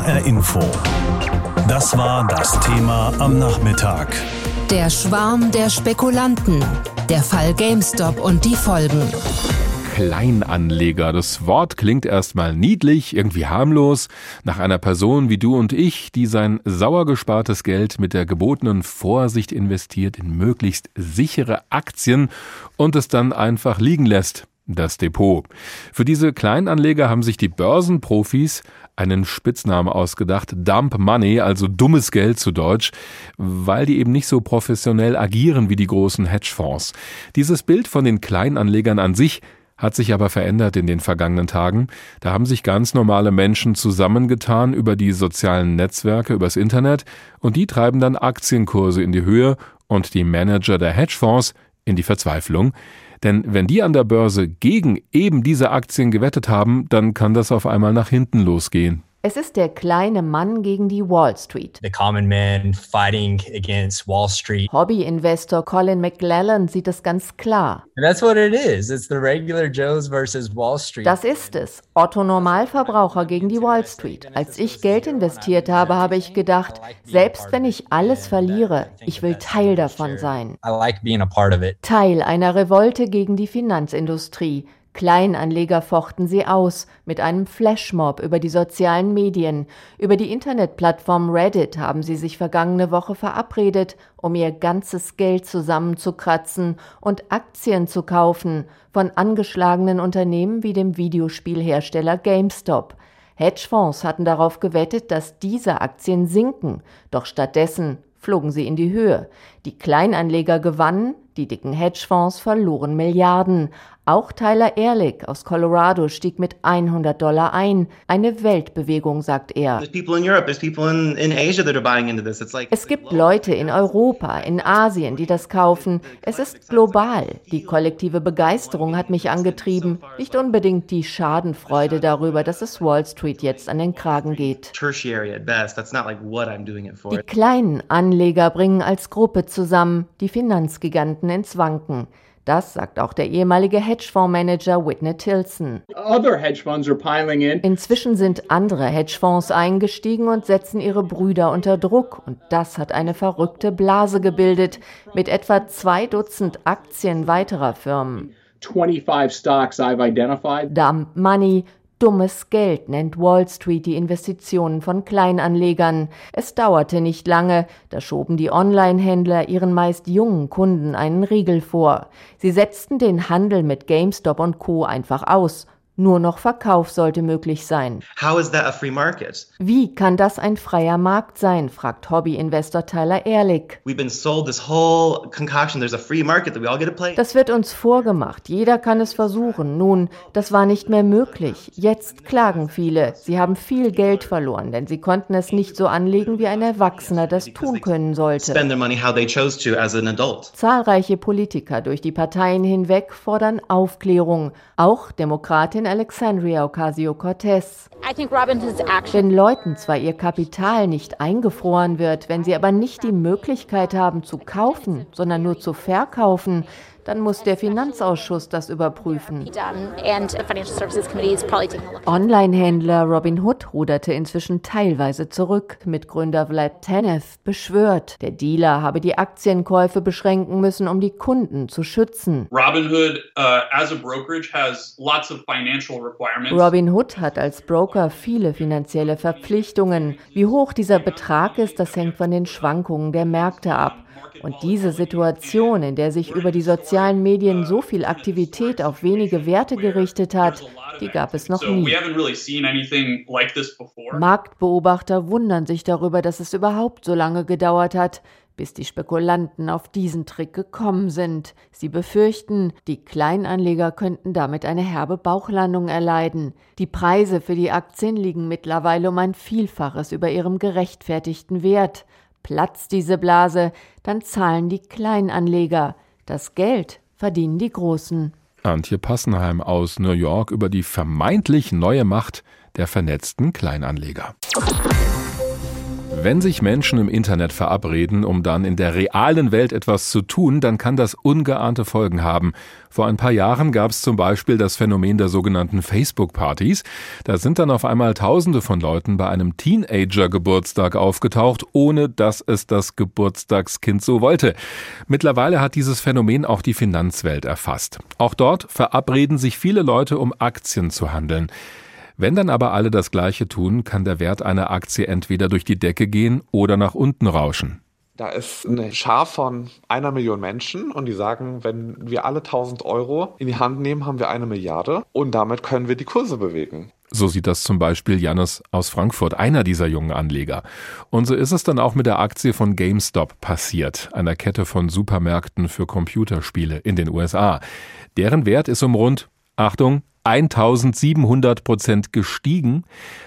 HR Info. Das war das Thema am Nachmittag. Der Schwarm der Spekulanten. Der Fall GameStop und die Folgen. Kleinanleger. Das Wort klingt erstmal niedlich, irgendwie harmlos, nach einer Person wie du und ich, die sein sauer gespartes Geld mit der gebotenen Vorsicht investiert in möglichst sichere Aktien und es dann einfach liegen lässt. Das Depot. Für diese Kleinanleger haben sich die Börsenprofis einen Spitznamen ausgedacht, Dump Money, also dummes Geld zu Deutsch, weil die eben nicht so professionell agieren wie die großen Hedgefonds. Dieses Bild von den Kleinanlegern an sich hat sich aber verändert in den vergangenen Tagen. Da haben sich ganz normale Menschen zusammengetan über die sozialen Netzwerke, übers Internet und die treiben dann Aktienkurse in die Höhe und die Manager der Hedgefonds in die Verzweiflung. Denn wenn die an der Börse gegen eben diese Aktien gewettet haben, dann kann das auf einmal nach hinten losgehen. Es ist der kleine Mann gegen die Wall Street. The common man fighting against Wall Street. Hobbyinvestor Colin McLellan sieht es ganz klar. And that's what it is. It's the regular Joes versus Wall Street. Das ist es. Otto Normalverbraucher gegen die Wall Street. Als ich Geld investiert habe, habe ich gedacht, selbst wenn ich alles verliere, ich will Teil davon sein. I like being a part of it. Teil einer Revolte gegen die Finanzindustrie. Kleinanleger fochten sie aus mit einem Flashmob über die sozialen Medien. Über die Internetplattform Reddit haben sie sich vergangene Woche verabredet, um ihr ganzes Geld zusammenzukratzen und Aktien zu kaufen von angeschlagenen Unternehmen wie dem Videospielhersteller GameStop. Hedgefonds hatten darauf gewettet, dass diese Aktien sinken, doch stattdessen flogen sie in die Höhe. Die Kleinanleger gewannen, die dicken Hedgefonds verloren Milliarden. Auch Tyler Ehrlich aus Colorado stieg mit 100 Dollar ein. Eine Weltbewegung, sagt er. Es gibt Leute in Europa, in Asien, die das kaufen. Es ist global. Die kollektive Begeisterung hat mich angetrieben, nicht unbedingt die Schadenfreude darüber, dass es Wall Street jetzt an den Kragen geht. Die kleinen Anleger bringen als Gruppe zusammen die Finanzgiganten ins Wanken. Das sagt auch der ehemalige Hedgefondsmanager Whitney Tilson. Inzwischen sind andere Hedgefonds eingestiegen und setzen ihre Brüder unter Druck. Und das hat eine verrückte Blase gebildet mit etwa zwei Dutzend Aktien weiterer Firmen. 25 stocks I've identified. Dump Money, Dummes Geld nennt Wall Street die Investitionen von Kleinanlegern. Es dauerte nicht lange, da schoben die Online-Händler ihren meist jungen Kunden einen Riegel vor. Sie setzten den Handel mit GameStop und Co. einfach aus nur noch Verkauf sollte möglich sein. Wie kann das ein freier Markt sein, fragt Hobbyinvestor Tyler Ehrlich. Das wird uns vorgemacht. Jeder kann es versuchen. Nun, das war nicht mehr möglich. Jetzt klagen viele. Sie haben viel Geld verloren, denn sie konnten es nicht so anlegen, wie ein Erwachsener das tun können sollte. Zahlreiche Politiker durch die Parteien hinweg fordern Aufklärung. Auch Demokratin Alexandria Ocasio-Cortez. Wenn Leuten zwar ihr Kapital nicht eingefroren wird, wenn sie aber nicht die Möglichkeit haben zu kaufen, sondern nur zu verkaufen, dann muss der Finanzausschuss das überprüfen. Online-Händler Robinhood ruderte inzwischen teilweise zurück, mit Gründer Vlad Tenev beschwört, der Dealer habe die Aktienkäufe beschränken müssen, um die Kunden zu schützen. Robinhood, uh, as a brokerage has lots of financial requirements. Robinhood hat als Broker viele finanzielle Verpflichtungen. Wie hoch dieser Betrag ist, das hängt von den Schwankungen der Märkte ab. Und diese Situation, in der sich über die sozialen Medien so viel Aktivität auf wenige Werte gerichtet hat, die gab es noch nie. Marktbeobachter wundern sich darüber, dass es überhaupt so lange gedauert hat, bis die Spekulanten auf diesen Trick gekommen sind. Sie befürchten, die Kleinanleger könnten damit eine herbe Bauchlandung erleiden. Die Preise für die Aktien liegen mittlerweile um ein Vielfaches über ihrem gerechtfertigten Wert. Platzt diese Blase, dann zahlen die Kleinanleger. Das Geld verdienen die Großen. Antje Passenheim aus New York über die vermeintlich neue Macht der vernetzten Kleinanleger. Wenn sich Menschen im Internet verabreden, um dann in der realen Welt etwas zu tun, dann kann das ungeahnte Folgen haben. Vor ein paar Jahren gab es zum Beispiel das Phänomen der sogenannten Facebook-Partys. Da sind dann auf einmal Tausende von Leuten bei einem Teenager-Geburtstag aufgetaucht, ohne dass es das Geburtstagskind so wollte. Mittlerweile hat dieses Phänomen auch die Finanzwelt erfasst. Auch dort verabreden sich viele Leute, um Aktien zu handeln. Wenn dann aber alle das Gleiche tun, kann der Wert einer Aktie entweder durch die Decke gehen oder nach unten rauschen. Da ist eine Schar von einer Million Menschen und die sagen, wenn wir alle 1000 Euro in die Hand nehmen, haben wir eine Milliarde und damit können wir die Kurse bewegen. So sieht das zum Beispiel Jannis aus Frankfurt, einer dieser jungen Anleger. Und so ist es dann auch mit der Aktie von GameStop passiert, einer Kette von Supermärkten für Computerspiele in den USA. Deren Wert ist um rund, Achtung, 1700 Prozent gestiegen,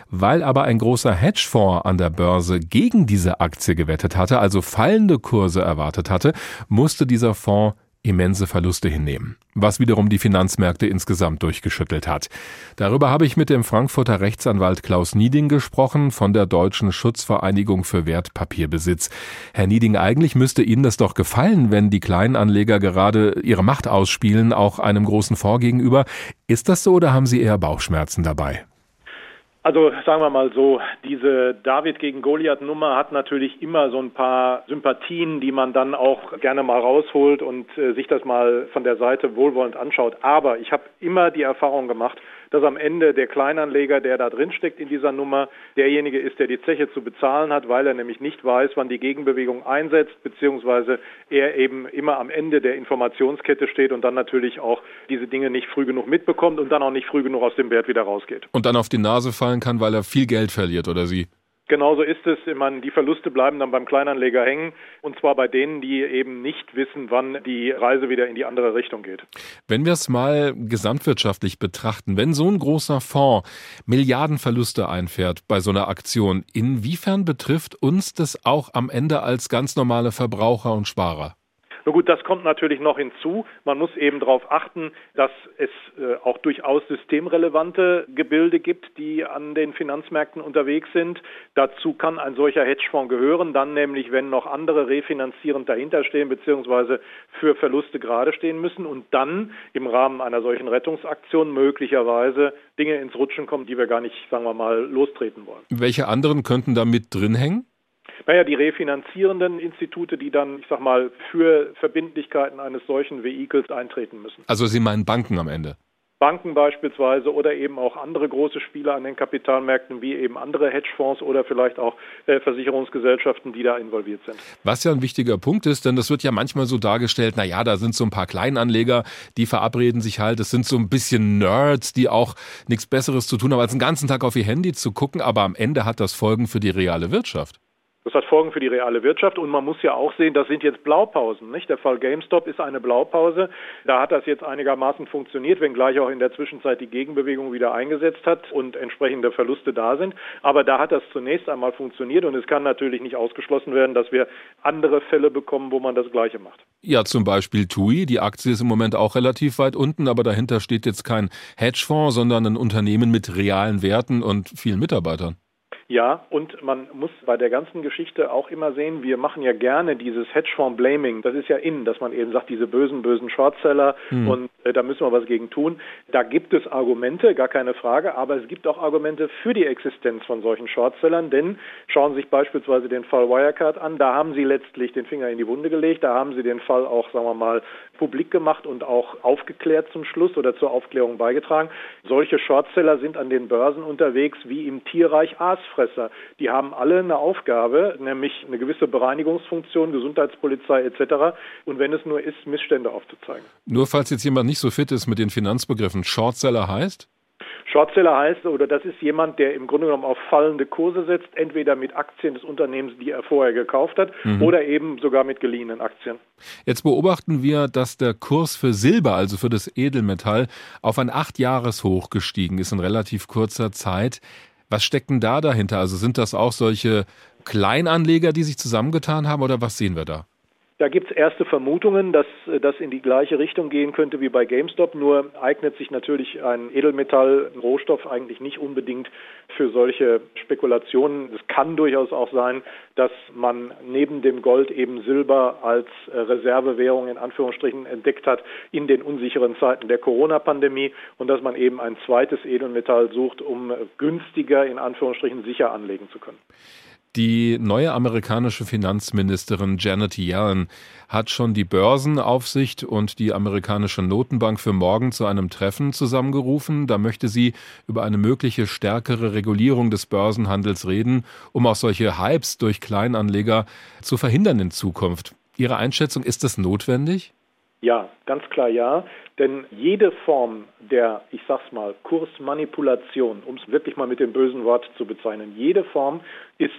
weil aber ein großer Hedgefonds an der Börse gegen diese Aktie gewettet hatte, also fallende Kurse erwartet hatte, musste dieser Fonds immense Verluste hinnehmen, was wiederum die Finanzmärkte insgesamt durchgeschüttelt hat. Darüber habe ich mit dem Frankfurter Rechtsanwalt Klaus Nieding gesprochen von der Deutschen Schutzvereinigung für Wertpapierbesitz. Herr Nieding, eigentlich müsste Ihnen das doch gefallen, wenn die Kleinanleger gerade ihre Macht ausspielen, auch einem großen Fonds gegenüber. Ist das so oder haben Sie eher Bauchschmerzen dabei? Also sagen wir mal so, diese David gegen Goliath Nummer hat natürlich immer so ein paar Sympathien, die man dann auch gerne mal rausholt und äh, sich das mal von der Seite wohlwollend anschaut. Aber ich habe immer die Erfahrung gemacht, dass am Ende der Kleinanleger, der da drin steckt in dieser Nummer, derjenige ist, der die Zeche zu bezahlen hat, weil er nämlich nicht weiß, wann die Gegenbewegung einsetzt, beziehungsweise er eben immer am Ende der Informationskette steht und dann natürlich auch diese Dinge nicht früh genug mitbekommt und dann auch nicht früh genug aus dem Wert wieder rausgeht. Und dann auf die Nase fallen kann, weil er viel Geld verliert oder sie? Genauso ist es. Ich meine, die Verluste bleiben dann beim Kleinanleger hängen und zwar bei denen, die eben nicht wissen, wann die Reise wieder in die andere Richtung geht. Wenn wir es mal gesamtwirtschaftlich betrachten, wenn so ein großer Fonds Milliardenverluste einfährt bei so einer Aktion, inwiefern betrifft uns das auch am Ende als ganz normale Verbraucher und Sparer? Nur gut, das kommt natürlich noch hinzu. Man muss eben darauf achten, dass es äh, auch durchaus systemrelevante Gebilde gibt, die an den Finanzmärkten unterwegs sind. Dazu kann ein solcher Hedgefonds gehören, dann nämlich, wenn noch andere refinanzierend dahinterstehen bzw. für Verluste gerade stehen müssen und dann im Rahmen einer solchen Rettungsaktion möglicherweise Dinge ins Rutschen kommen, die wir gar nicht, sagen wir mal, lostreten wollen. Welche anderen könnten da mit drin hängen? Naja, die refinanzierenden Institute, die dann, ich sag mal, für Verbindlichkeiten eines solchen Vehikels eintreten müssen. Also Sie meinen Banken am Ende? Banken beispielsweise oder eben auch andere große Spieler an den Kapitalmärkten wie eben andere Hedgefonds oder vielleicht auch äh, Versicherungsgesellschaften, die da involviert sind. Was ja ein wichtiger Punkt ist, denn das wird ja manchmal so dargestellt, na ja, da sind so ein paar Kleinanleger, die verabreden sich halt, das sind so ein bisschen Nerds, die auch nichts besseres zu tun haben, als den ganzen Tag auf ihr Handy zu gucken, aber am Ende hat das Folgen für die reale Wirtschaft. Das hat Folgen für die reale Wirtschaft und man muss ja auch sehen, das sind jetzt Blaupausen. Nicht? Der Fall GameStop ist eine Blaupause. Da hat das jetzt einigermaßen funktioniert, wenngleich auch in der Zwischenzeit die Gegenbewegung wieder eingesetzt hat und entsprechende Verluste da sind. Aber da hat das zunächst einmal funktioniert und es kann natürlich nicht ausgeschlossen werden, dass wir andere Fälle bekommen, wo man das Gleiche macht. Ja, zum Beispiel TUI. Die Aktie ist im Moment auch relativ weit unten, aber dahinter steht jetzt kein Hedgefonds, sondern ein Unternehmen mit realen Werten und vielen Mitarbeitern. Ja, und man muss bei der ganzen Geschichte auch immer sehen, wir machen ja gerne dieses Hedgefonds-Blaming. Das ist ja in, dass man eben sagt, diese bösen, bösen Shortseller mhm. und äh, da müssen wir was gegen tun. Da gibt es Argumente, gar keine Frage, aber es gibt auch Argumente für die Existenz von solchen Shortsellern, denn schauen Sie sich beispielsweise den Fall Wirecard an, da haben Sie letztlich den Finger in die Wunde gelegt, da haben Sie den Fall auch, sagen wir mal, publik gemacht und auch aufgeklärt zum Schluss oder zur Aufklärung beigetragen. Solche Shortseller sind an den Börsen unterwegs wie im Tierreich Aasfresser. Die haben alle eine Aufgabe, nämlich eine gewisse Bereinigungsfunktion, Gesundheitspolizei etc. Und wenn es nur ist, Missstände aufzuzeigen. Nur falls jetzt jemand nicht so fit ist mit den Finanzbegriffen, Shortseller heißt? Shortseller heißt, oder das ist jemand, der im Grunde genommen auf fallende Kurse setzt, entweder mit Aktien des Unternehmens, die er vorher gekauft hat, mhm. oder eben sogar mit geliehenen Aktien. Jetzt beobachten wir, dass der Kurs für Silber, also für das Edelmetall, auf ein Acht-Jahres-Hoch gestiegen ist in relativ kurzer Zeit. Was steckt denn da dahinter? Also sind das auch solche Kleinanleger, die sich zusammengetan haben, oder was sehen wir da? Da gibt es erste Vermutungen, dass das in die gleiche Richtung gehen könnte wie bei GameStop. Nur eignet sich natürlich ein Edelmetall, ein Rohstoff eigentlich nicht unbedingt für solche Spekulationen. Es kann durchaus auch sein, dass man neben dem Gold eben Silber als äh, Reservewährung in Anführungsstrichen entdeckt hat in den unsicheren Zeiten der Corona-Pandemie und dass man eben ein zweites Edelmetall sucht, um günstiger in Anführungsstrichen sicher anlegen zu können. Die neue amerikanische Finanzministerin Janet Yellen hat schon die Börsenaufsicht und die amerikanische Notenbank für morgen zu einem Treffen zusammengerufen. Da möchte sie über eine mögliche stärkere Regulierung des Börsenhandels reden, um auch solche Hypes durch Kleinanleger zu verhindern in Zukunft. Ihre Einschätzung, ist das notwendig? Ja, ganz klar ja. Denn jede Form der, ich sag's mal, Kursmanipulation, um es wirklich mal mit dem bösen Wort zu bezeichnen, jede Form ist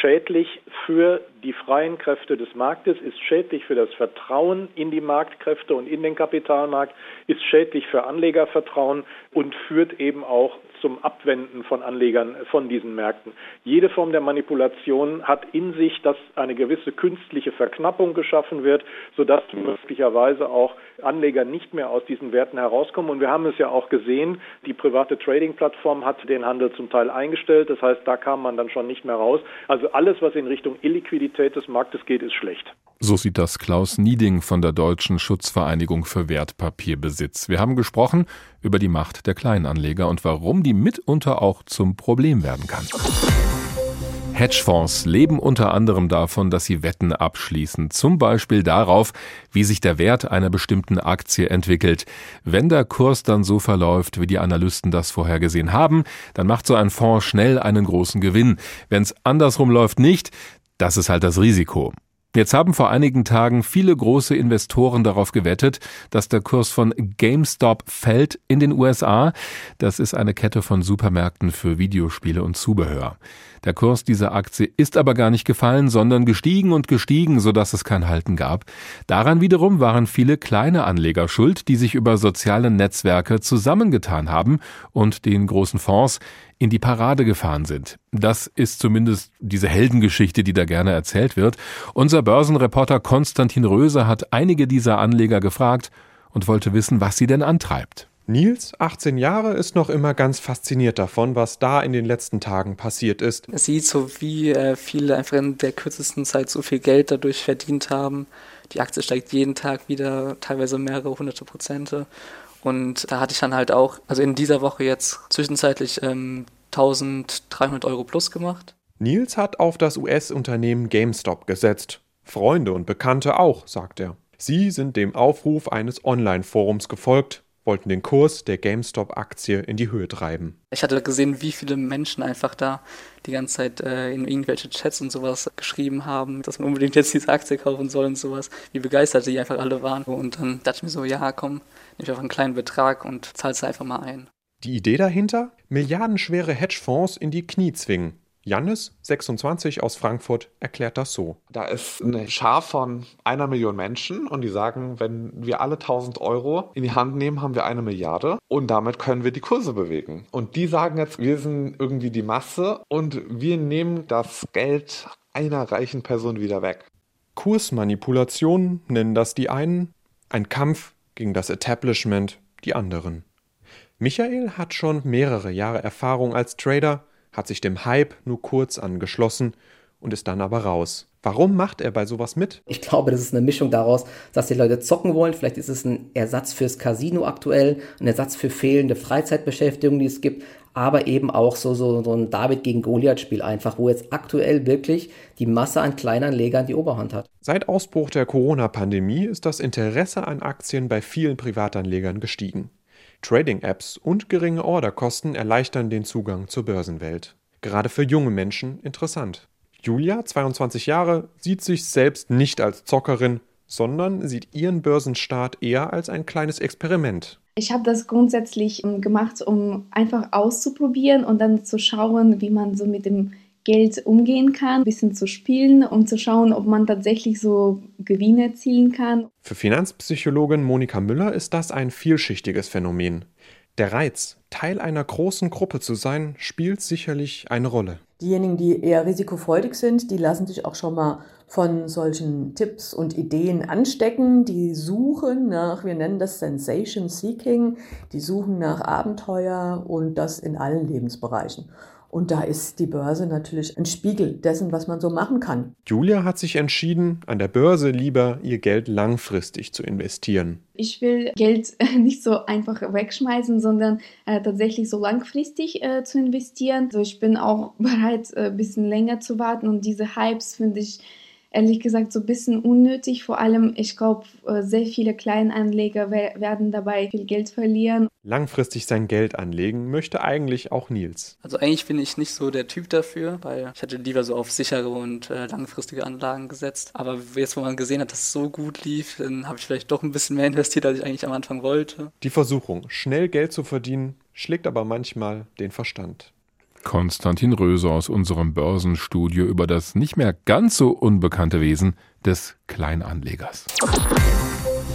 schädlich für die freien Kräfte des Marktes, ist schädlich für das Vertrauen in die Marktkräfte und in den Kapitalmarkt, ist schädlich für Anlegervertrauen und führt eben auch zum Abwenden von Anlegern von diesen Märkten. Jede Form der Manipulation hat in sich, dass eine gewisse künstliche Verknappung geschaffen wird, sodass möglicherweise auch Anleger nicht mehr aus diesen Werten herauskommen. Und wir haben es ja auch gesehen, die private Trading-Plattform hat den Handel zum Teil eingestellt. Das heißt, da kam man dann schon nicht mehr raus. Also alles, was in Richtung Illiquidität des Marktes geht, ist schlecht. So sieht das Klaus Nieding von der Deutschen Schutzvereinigung für Wertpapierbesitz. Wir haben gesprochen über die Macht der Kleinanleger und warum die mitunter auch zum Problem werden kann. Hedgefonds leben unter anderem davon, dass sie Wetten abschließen, zum Beispiel darauf, wie sich der Wert einer bestimmten Aktie entwickelt. Wenn der Kurs dann so verläuft, wie die Analysten das vorhergesehen haben, dann macht so ein Fonds schnell einen großen Gewinn. Wenn es andersrum läuft nicht, das ist halt das Risiko. Jetzt haben vor einigen Tagen viele große Investoren darauf gewettet, dass der Kurs von GameStop fällt in den USA. Das ist eine Kette von Supermärkten für Videospiele und Zubehör. Der Kurs dieser Aktie ist aber gar nicht gefallen, sondern gestiegen und gestiegen, sodass es kein Halten gab. Daran wiederum waren viele kleine Anleger schuld, die sich über soziale Netzwerke zusammengetan haben und den großen Fonds in die Parade gefahren sind. Das ist zumindest diese Heldengeschichte, die da gerne erzählt wird. Unser Börsenreporter Konstantin Röser hat einige dieser Anleger gefragt und wollte wissen, was sie denn antreibt. Nils, 18 Jahre, ist noch immer ganz fasziniert davon, was da in den letzten Tagen passiert ist. Er sieht so, wie äh, viele einfach in der kürzesten Zeit so viel Geld dadurch verdient haben. Die Aktie steigt jeden Tag wieder, teilweise mehrere hunderte Prozente. Und da hatte ich dann halt auch, also in dieser Woche jetzt zwischenzeitlich ähm, 1300 Euro plus gemacht. Nils hat auf das US-Unternehmen GameStop gesetzt. Freunde und Bekannte auch, sagt er. Sie sind dem Aufruf eines Online-Forums gefolgt, wollten den Kurs der GameStop-Aktie in die Höhe treiben. Ich hatte gesehen, wie viele Menschen einfach da die ganze Zeit äh, in irgendwelche Chats und sowas geschrieben haben, dass man unbedingt jetzt diese Aktie kaufen soll und sowas, wie begeistert die einfach alle waren. Und dann dachte ich mir so, ja, komm, nehme ich einfach einen kleinen Betrag und zahle es einfach mal ein. Die Idee dahinter? Milliardenschwere Hedgefonds in die Knie zwingen Jannis, 26 aus Frankfurt, erklärt das so. Da ist eine Schar von einer Million Menschen und die sagen, wenn wir alle 1000 Euro in die Hand nehmen, haben wir eine Milliarde und damit können wir die Kurse bewegen. Und die sagen jetzt, wir sind irgendwie die Masse und wir nehmen das Geld einer reichen Person wieder weg. Kursmanipulation nennen das die einen, ein Kampf gegen das Establishment die anderen. Michael hat schon mehrere Jahre Erfahrung als Trader hat sich dem Hype nur kurz angeschlossen und ist dann aber raus. Warum macht er bei sowas mit? Ich glaube, das ist eine Mischung daraus, dass die Leute zocken wollen. Vielleicht ist es ein Ersatz fürs Casino aktuell, ein Ersatz für fehlende Freizeitbeschäftigung, die es gibt, aber eben auch so, so, so ein David gegen Goliath-Spiel einfach, wo jetzt aktuell wirklich die Masse an Kleinanlegern die Oberhand hat. Seit Ausbruch der Corona-Pandemie ist das Interesse an Aktien bei vielen Privatanlegern gestiegen. Trading-Apps und geringe Orderkosten erleichtern den Zugang zur Börsenwelt. Gerade für junge Menschen interessant. Julia, 22 Jahre, sieht sich selbst nicht als Zockerin, sondern sieht ihren Börsenstart eher als ein kleines Experiment. Ich habe das grundsätzlich ähm, gemacht, um einfach auszuprobieren und dann zu schauen, wie man so mit dem Geld umgehen kann, ein bisschen zu spielen, um zu schauen, ob man tatsächlich so Gewinne erzielen kann. Für Finanzpsychologin Monika Müller ist das ein vielschichtiges Phänomen. Der Reiz, Teil einer großen Gruppe zu sein, spielt sicherlich eine Rolle. Diejenigen, die eher risikofreudig sind, die lassen sich auch schon mal von solchen Tipps und Ideen anstecken. Die suchen nach, wir nennen das Sensation Seeking, die suchen nach Abenteuer und das in allen Lebensbereichen. Und da ist die Börse natürlich ein Spiegel dessen, was man so machen kann. Julia hat sich entschieden, an der Börse lieber ihr Geld langfristig zu investieren. Ich will Geld nicht so einfach wegschmeißen, sondern äh, tatsächlich so langfristig äh, zu investieren. Also ich bin auch bereit, äh, ein bisschen länger zu warten und diese Hypes finde ich ehrlich gesagt so ein bisschen unnötig. Vor allem, ich glaube, äh, sehr viele Kleinanleger werden dabei viel Geld verlieren. Langfristig sein Geld anlegen möchte eigentlich auch Nils. Also eigentlich bin ich nicht so der Typ dafür, weil ich hätte lieber so auf sichere und äh, langfristige Anlagen gesetzt. Aber jetzt, wo man gesehen hat, dass es so gut lief, dann habe ich vielleicht doch ein bisschen mehr investiert, als ich eigentlich am Anfang wollte. Die Versuchung, schnell Geld zu verdienen, schlägt aber manchmal den Verstand. Konstantin Röser aus unserem Börsenstudio über das nicht mehr ganz so unbekannte Wesen des Kleinanlegers.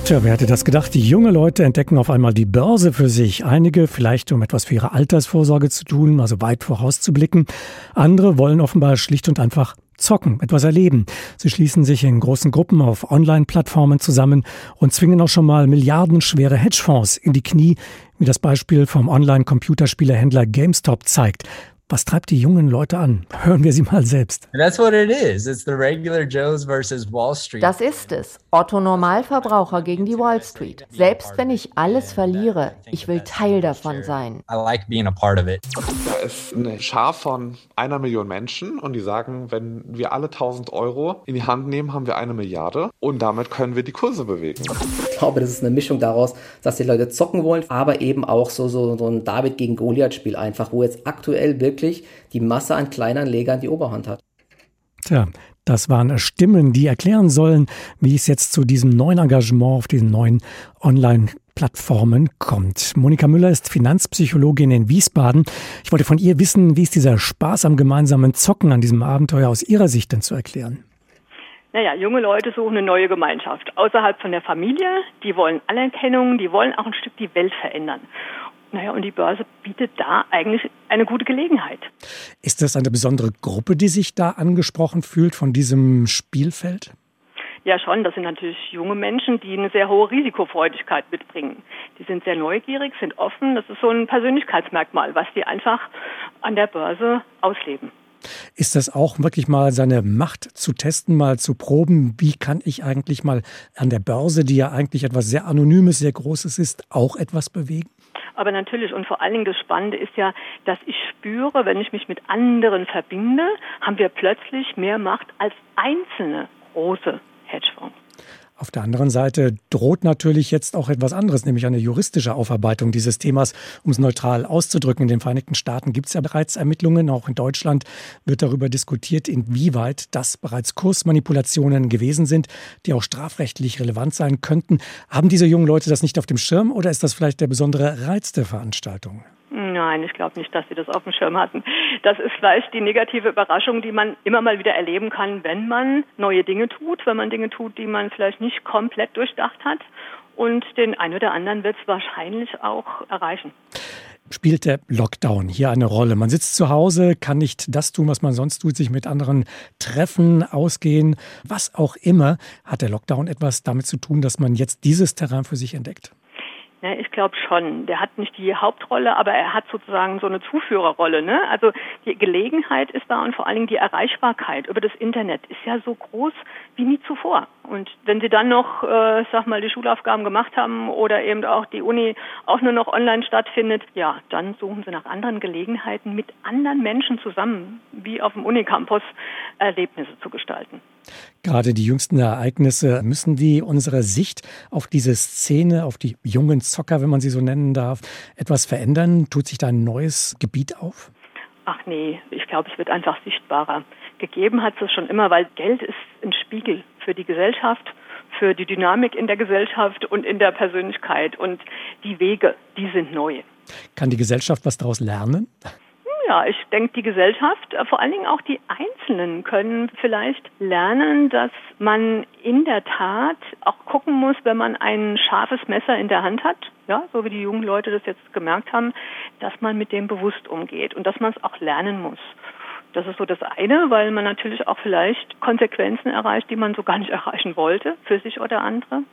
Tja, wer hätte das gedacht? Die junge Leute entdecken auf einmal die Börse für sich. Einige vielleicht, um etwas für ihre Altersvorsorge zu tun, also weit vorauszublicken. Andere wollen offenbar schlicht und einfach zocken, etwas erleben. Sie schließen sich in großen Gruppen auf Online-Plattformen zusammen und zwingen auch schon mal milliardenschwere Hedgefonds in die Knie, wie das Beispiel vom Online-Computerspielehändler GameStop zeigt. Was treibt die jungen Leute an? Hören wir sie mal selbst. That's what it is. It's the regular Joes versus Wall Street. Das ist es. Otto Normalverbraucher gegen die Wall Street. Selbst wenn ich alles verliere, ich will Teil davon sein. I like being a part of it. Da ist eine Schar von einer Million Menschen und die sagen, wenn wir alle 1000 Euro in die Hand nehmen, haben wir eine Milliarde und damit können wir die Kurse bewegen. Ich glaube, das ist eine Mischung daraus, dass die Leute zocken wollen, aber eben auch so, so, so ein David gegen Goliath-Spiel einfach, wo jetzt aktuell wirklich wirklich die Masse an Kleinanlegern die Oberhand hat. Tja, das waren Stimmen, die erklären sollen, wie es jetzt zu diesem neuen Engagement auf diesen neuen Online-Plattformen kommt. Monika Müller ist Finanzpsychologin in Wiesbaden. Ich wollte von ihr wissen, wie ist dieser Spaß am gemeinsamen Zocken an diesem Abenteuer aus ihrer Sicht denn zu erklären? Naja, junge Leute suchen eine neue Gemeinschaft außerhalb von der Familie. Die wollen Anerkennung, die wollen auch ein Stück die Welt verändern. Naja, und die Börse bietet da eigentlich eine gute Gelegenheit. Ist das eine besondere Gruppe, die sich da angesprochen fühlt von diesem Spielfeld? Ja, schon. Das sind natürlich junge Menschen, die eine sehr hohe Risikofreudigkeit mitbringen. Die sind sehr neugierig, sind offen. Das ist so ein Persönlichkeitsmerkmal, was die einfach an der Börse ausleben. Ist das auch wirklich mal seine Macht zu testen, mal zu proben? Wie kann ich eigentlich mal an der Börse, die ja eigentlich etwas sehr Anonymes, sehr Großes ist, auch etwas bewegen? Aber natürlich und vor allen Dingen das Spannende ist ja, dass ich spüre, wenn ich mich mit anderen verbinde, haben wir plötzlich mehr Macht als einzelne große Hedgefonds. Auf der anderen Seite droht natürlich jetzt auch etwas anderes, nämlich eine juristische Aufarbeitung dieses Themas, um es neutral auszudrücken. In den Vereinigten Staaten gibt es ja bereits Ermittlungen, auch in Deutschland wird darüber diskutiert, inwieweit das bereits Kursmanipulationen gewesen sind, die auch strafrechtlich relevant sein könnten. Haben diese jungen Leute das nicht auf dem Schirm oder ist das vielleicht der besondere Reiz der Veranstaltung? Nein, ich glaube nicht, dass sie das auf dem Schirm hatten. Das ist vielleicht die negative Überraschung, die man immer mal wieder erleben kann, wenn man neue Dinge tut, wenn man Dinge tut, die man vielleicht nicht komplett durchdacht hat. Und den einen oder anderen wird es wahrscheinlich auch erreichen. Spielt der Lockdown hier eine Rolle? Man sitzt zu Hause, kann nicht das tun, was man sonst tut, sich mit anderen treffen, ausgehen, was auch immer. Hat der Lockdown etwas damit zu tun, dass man jetzt dieses Terrain für sich entdeckt? Ja, ich glaube schon. Der hat nicht die Hauptrolle, aber er hat sozusagen so eine Zuführerrolle. Ne? Also die Gelegenheit ist da und vor allen Dingen die Erreichbarkeit über das Internet ist ja so groß wie nie zuvor. Und wenn Sie dann noch, äh, sag mal, die Schulaufgaben gemacht haben oder eben auch die Uni auch nur noch online stattfindet, ja, dann suchen Sie nach anderen Gelegenheiten, mit anderen Menschen zusammen, wie auf dem Unicampus, Erlebnisse zu gestalten. Gerade die jüngsten Ereignisse, müssen die unsere Sicht auf diese Szene, auf die jungen Zocker, wenn man sie so nennen darf, etwas verändern? Tut sich da ein neues Gebiet auf? Ach nee, ich glaube, es wird einfach sichtbarer. Gegeben hat es schon immer, weil Geld ist ein Spiegel für die Gesellschaft, für die Dynamik in der Gesellschaft und in der Persönlichkeit. Und die Wege, die sind neu. Kann die Gesellschaft was daraus lernen? Ja, ich denke, die Gesellschaft, äh, vor allen Dingen auch die Einzelnen können vielleicht lernen, dass man in der Tat auch gucken muss, wenn man ein scharfes Messer in der Hand hat, ja, so wie die jungen Leute das jetzt gemerkt haben, dass man mit dem bewusst umgeht und dass man es auch lernen muss. Das ist so das eine, weil man natürlich auch vielleicht Konsequenzen erreicht, die man so gar nicht erreichen wollte, für sich oder andere.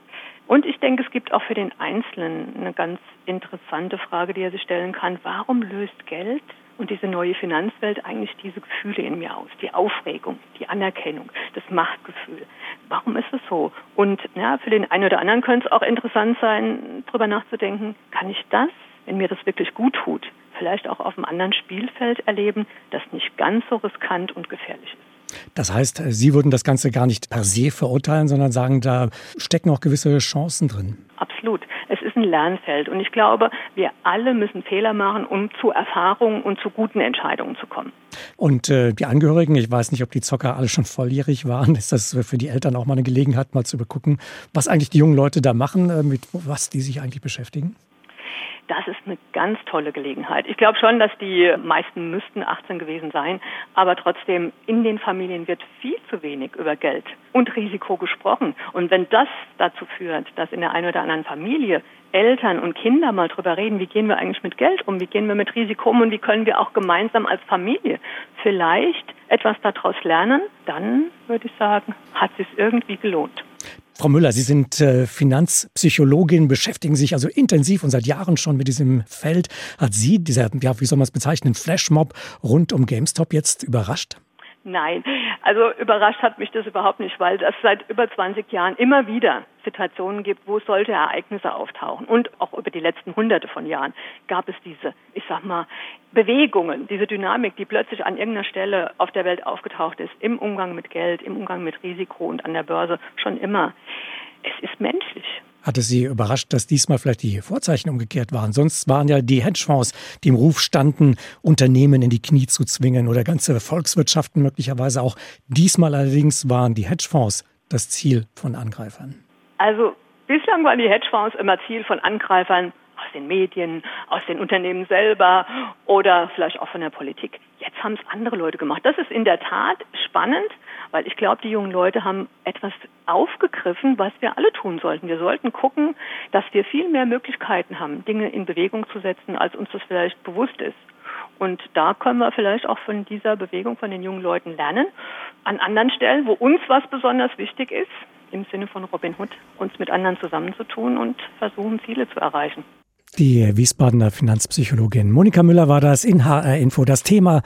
Und ich denke, es gibt auch für den Einzelnen eine ganz interessante Frage, die er sich stellen kann. Warum löst Geld und diese neue Finanzwelt eigentlich diese Gefühle in mir aus? Die Aufregung, die Anerkennung, das Machtgefühl. Warum ist es so? Und ja, für den einen oder anderen könnte es auch interessant sein, darüber nachzudenken, kann ich das, wenn mir das wirklich gut tut, vielleicht auch auf einem anderen Spielfeld erleben, das nicht ganz so riskant und gefährlich ist? Das heißt, Sie würden das Ganze gar nicht per se verurteilen, sondern sagen, da stecken auch gewisse Chancen drin. Absolut. Es ist ein Lernfeld und ich glaube, wir alle müssen Fehler machen, um zu Erfahrungen und zu guten Entscheidungen zu kommen. Und äh, die Angehörigen, ich weiß nicht, ob die Zocker alle schon volljährig waren, ist das für die Eltern auch mal eine Gelegenheit, mal zu begucken, was eigentlich die jungen Leute da machen, äh, mit was die sich eigentlich beschäftigen? Das ist eine ganz tolle Gelegenheit. Ich glaube schon, dass die meisten müssten 18 gewesen sein, aber trotzdem in den Familien wird viel zu wenig über Geld und Risiko gesprochen. Und wenn das dazu führt, dass in der einen oder anderen Familie Eltern und Kinder mal drüber reden, wie gehen wir eigentlich mit Geld um, wie gehen wir mit Risiko um und wie können wir auch gemeinsam als Familie vielleicht etwas daraus lernen, dann würde ich sagen, hat es sich irgendwie gelohnt. Frau Müller, Sie sind äh, Finanzpsychologin, beschäftigen sich also intensiv und seit Jahren schon mit diesem Feld. Hat Sie dieser, ja, wie soll man es bezeichnen, Flashmob rund um GameStop jetzt überrascht? Nein, also überrascht hat mich das überhaupt nicht, weil es seit über 20 Jahren immer wieder Situationen gibt, wo solche Ereignisse auftauchen. Und auch über die letzten hunderte von Jahren gab es diese, ich sag mal, Bewegungen, diese Dynamik, die plötzlich an irgendeiner Stelle auf der Welt aufgetaucht ist, im Umgang mit Geld, im Umgang mit Risiko und an der Börse schon immer. Es ist menschlich. Hat es Sie überrascht, dass diesmal vielleicht die Vorzeichen umgekehrt waren? Sonst waren ja die Hedgefonds, die im Ruf standen, Unternehmen in die Knie zu zwingen oder ganze Volkswirtschaften möglicherweise auch. Diesmal allerdings waren die Hedgefonds das Ziel von Angreifern. Also bislang waren die Hedgefonds immer Ziel von Angreifern aus den Medien, aus den Unternehmen selber oder vielleicht auch von der Politik. Jetzt haben es andere Leute gemacht. Das ist in der Tat spannend, weil ich glaube, die jungen Leute haben etwas aufgegriffen, was wir alle tun sollten. Wir sollten gucken, dass wir viel mehr Möglichkeiten haben, Dinge in Bewegung zu setzen, als uns das vielleicht bewusst ist. Und da können wir vielleicht auch von dieser Bewegung von den jungen Leuten lernen. An anderen Stellen, wo uns was besonders wichtig ist, im Sinne von Robin Hood, uns mit anderen zusammenzutun und versuchen, Ziele zu erreichen. Die Wiesbadener Finanzpsychologin Monika Müller war das in HR Info. Das Thema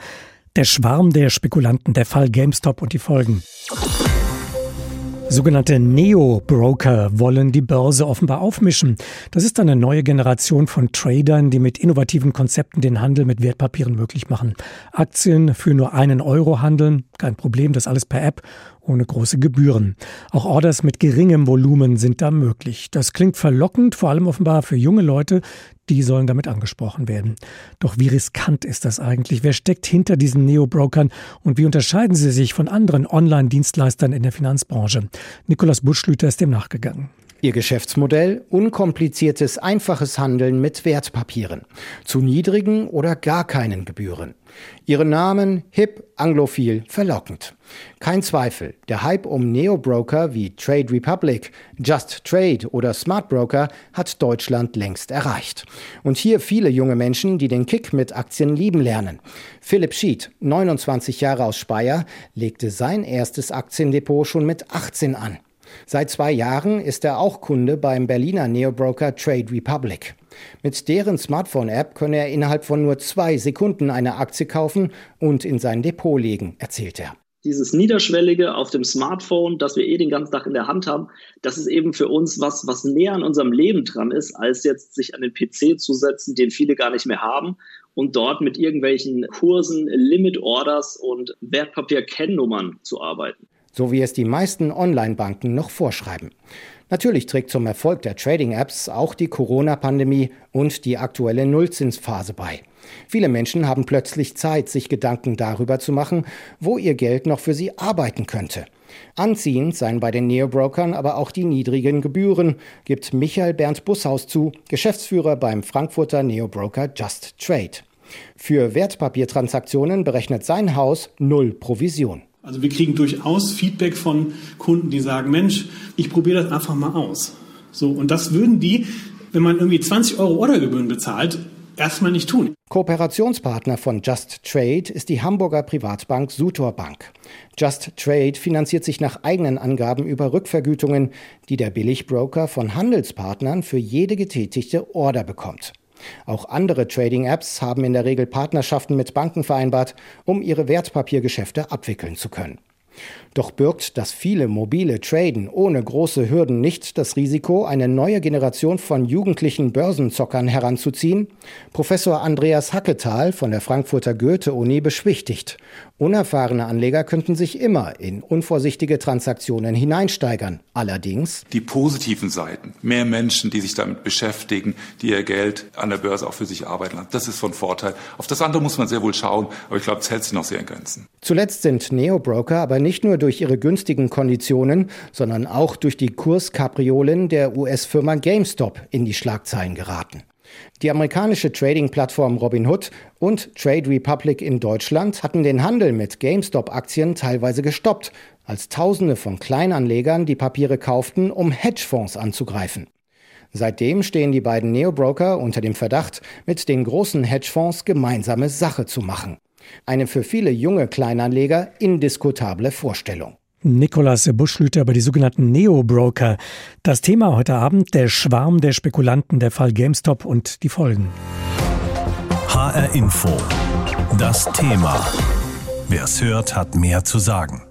der Schwarm der Spekulanten, der Fall GameStop und die Folgen. Sogenannte Neo-Broker wollen die Börse offenbar aufmischen. Das ist eine neue Generation von Tradern, die mit innovativen Konzepten den Handel mit Wertpapieren möglich machen. Aktien für nur einen Euro handeln, kein Problem, das alles per App ohne große Gebühren. Auch Orders mit geringem Volumen sind da möglich. Das klingt verlockend, vor allem offenbar für junge Leute, die sollen damit angesprochen werden. Doch wie riskant ist das eigentlich? Wer steckt hinter diesen Neo-Brokern und wie unterscheiden sie sich von anderen Online-Dienstleistern in der Finanzbranche? Nikolaus Buschlüter ist dem nachgegangen. Ihr Geschäftsmodell unkompliziertes, einfaches Handeln mit Wertpapieren. Zu niedrigen oder gar keinen Gebühren. Ihre Namen hip, anglophil, verlockend. Kein Zweifel, der Hype um Neo-Broker wie Trade Republic, Just Trade oder Smart Broker hat Deutschland längst erreicht. Und hier viele junge Menschen, die den Kick mit Aktien lieben lernen. Philipp Schied, 29 Jahre aus Speyer, legte sein erstes Aktiendepot schon mit 18 an. Seit zwei Jahren ist er auch Kunde beim Berliner Neobroker Trade Republic. Mit deren Smartphone-App könne er innerhalb von nur zwei Sekunden eine Aktie kaufen und in sein Depot legen, erzählt er dieses Niederschwellige auf dem Smartphone, das wir eh den ganzen Tag in der Hand haben, das ist eben für uns was, was näher an unserem Leben dran ist, als jetzt sich an den PC zu setzen, den viele gar nicht mehr haben und dort mit irgendwelchen Kursen, Limit Orders und Wertpapier-Kennnummern zu arbeiten so wie es die meisten Online-Banken noch vorschreiben. Natürlich trägt zum Erfolg der Trading-Apps auch die Corona-Pandemie und die aktuelle Nullzinsphase bei. Viele Menschen haben plötzlich Zeit, sich Gedanken darüber zu machen, wo ihr Geld noch für sie arbeiten könnte. Anziehend seien bei den Neobrokern aber auch die niedrigen Gebühren, gibt Michael Bernd Bushaus zu, Geschäftsführer beim Frankfurter Neobroker Just Trade. Für Wertpapiertransaktionen berechnet sein Haus null Provision. Also wir kriegen durchaus Feedback von Kunden, die sagen, Mensch, ich probiere das einfach mal aus. So, und das würden die, wenn man irgendwie 20 Euro Ordergebühren bezahlt, erstmal nicht tun. Kooperationspartner von Just Trade ist die Hamburger Privatbank Sutor Bank. Just Trade finanziert sich nach eigenen Angaben über Rückvergütungen, die der Billigbroker von Handelspartnern für jede getätigte Order bekommt. Auch andere Trading-Apps haben in der Regel Partnerschaften mit Banken vereinbart, um ihre Wertpapiergeschäfte abwickeln zu können. Doch birgt das viele mobile Traden ohne große Hürden nicht das Risiko, eine neue Generation von jugendlichen Börsenzockern heranzuziehen? Professor Andreas Hacketal von der Frankfurter Goethe-Uni beschwichtigt. Unerfahrene Anleger könnten sich immer in unvorsichtige Transaktionen hineinsteigern. Allerdings die positiven Seiten, mehr Menschen, die sich damit beschäftigen, die ihr Geld an der Börse auch für sich arbeiten lassen, das ist von Vorteil. Auf das andere muss man sehr wohl schauen, aber ich glaube, es hält sich noch sehr in Grenzen. Zuletzt sind Neobroker aber nicht nur durch ihre günstigen Konditionen, sondern auch durch die Kurskapriolen der US-Firma GameStop in die Schlagzeilen geraten. Die amerikanische Trading-Plattform Robinhood und Trade Republic in Deutschland hatten den Handel mit GameStop-Aktien teilweise gestoppt, als Tausende von Kleinanlegern die Papiere kauften, um Hedgefonds anzugreifen. Seitdem stehen die beiden Neobroker unter dem Verdacht, mit den großen Hedgefonds gemeinsame Sache zu machen. Eine für viele junge Kleinanleger indiskutable Vorstellung. Nikolaus Buschlüter über die sogenannten Neo-Broker. Das Thema heute Abend, der Schwarm der Spekulanten, der Fall GameStop und die Folgen. HR Info. Das Thema. Wer es hört, hat mehr zu sagen.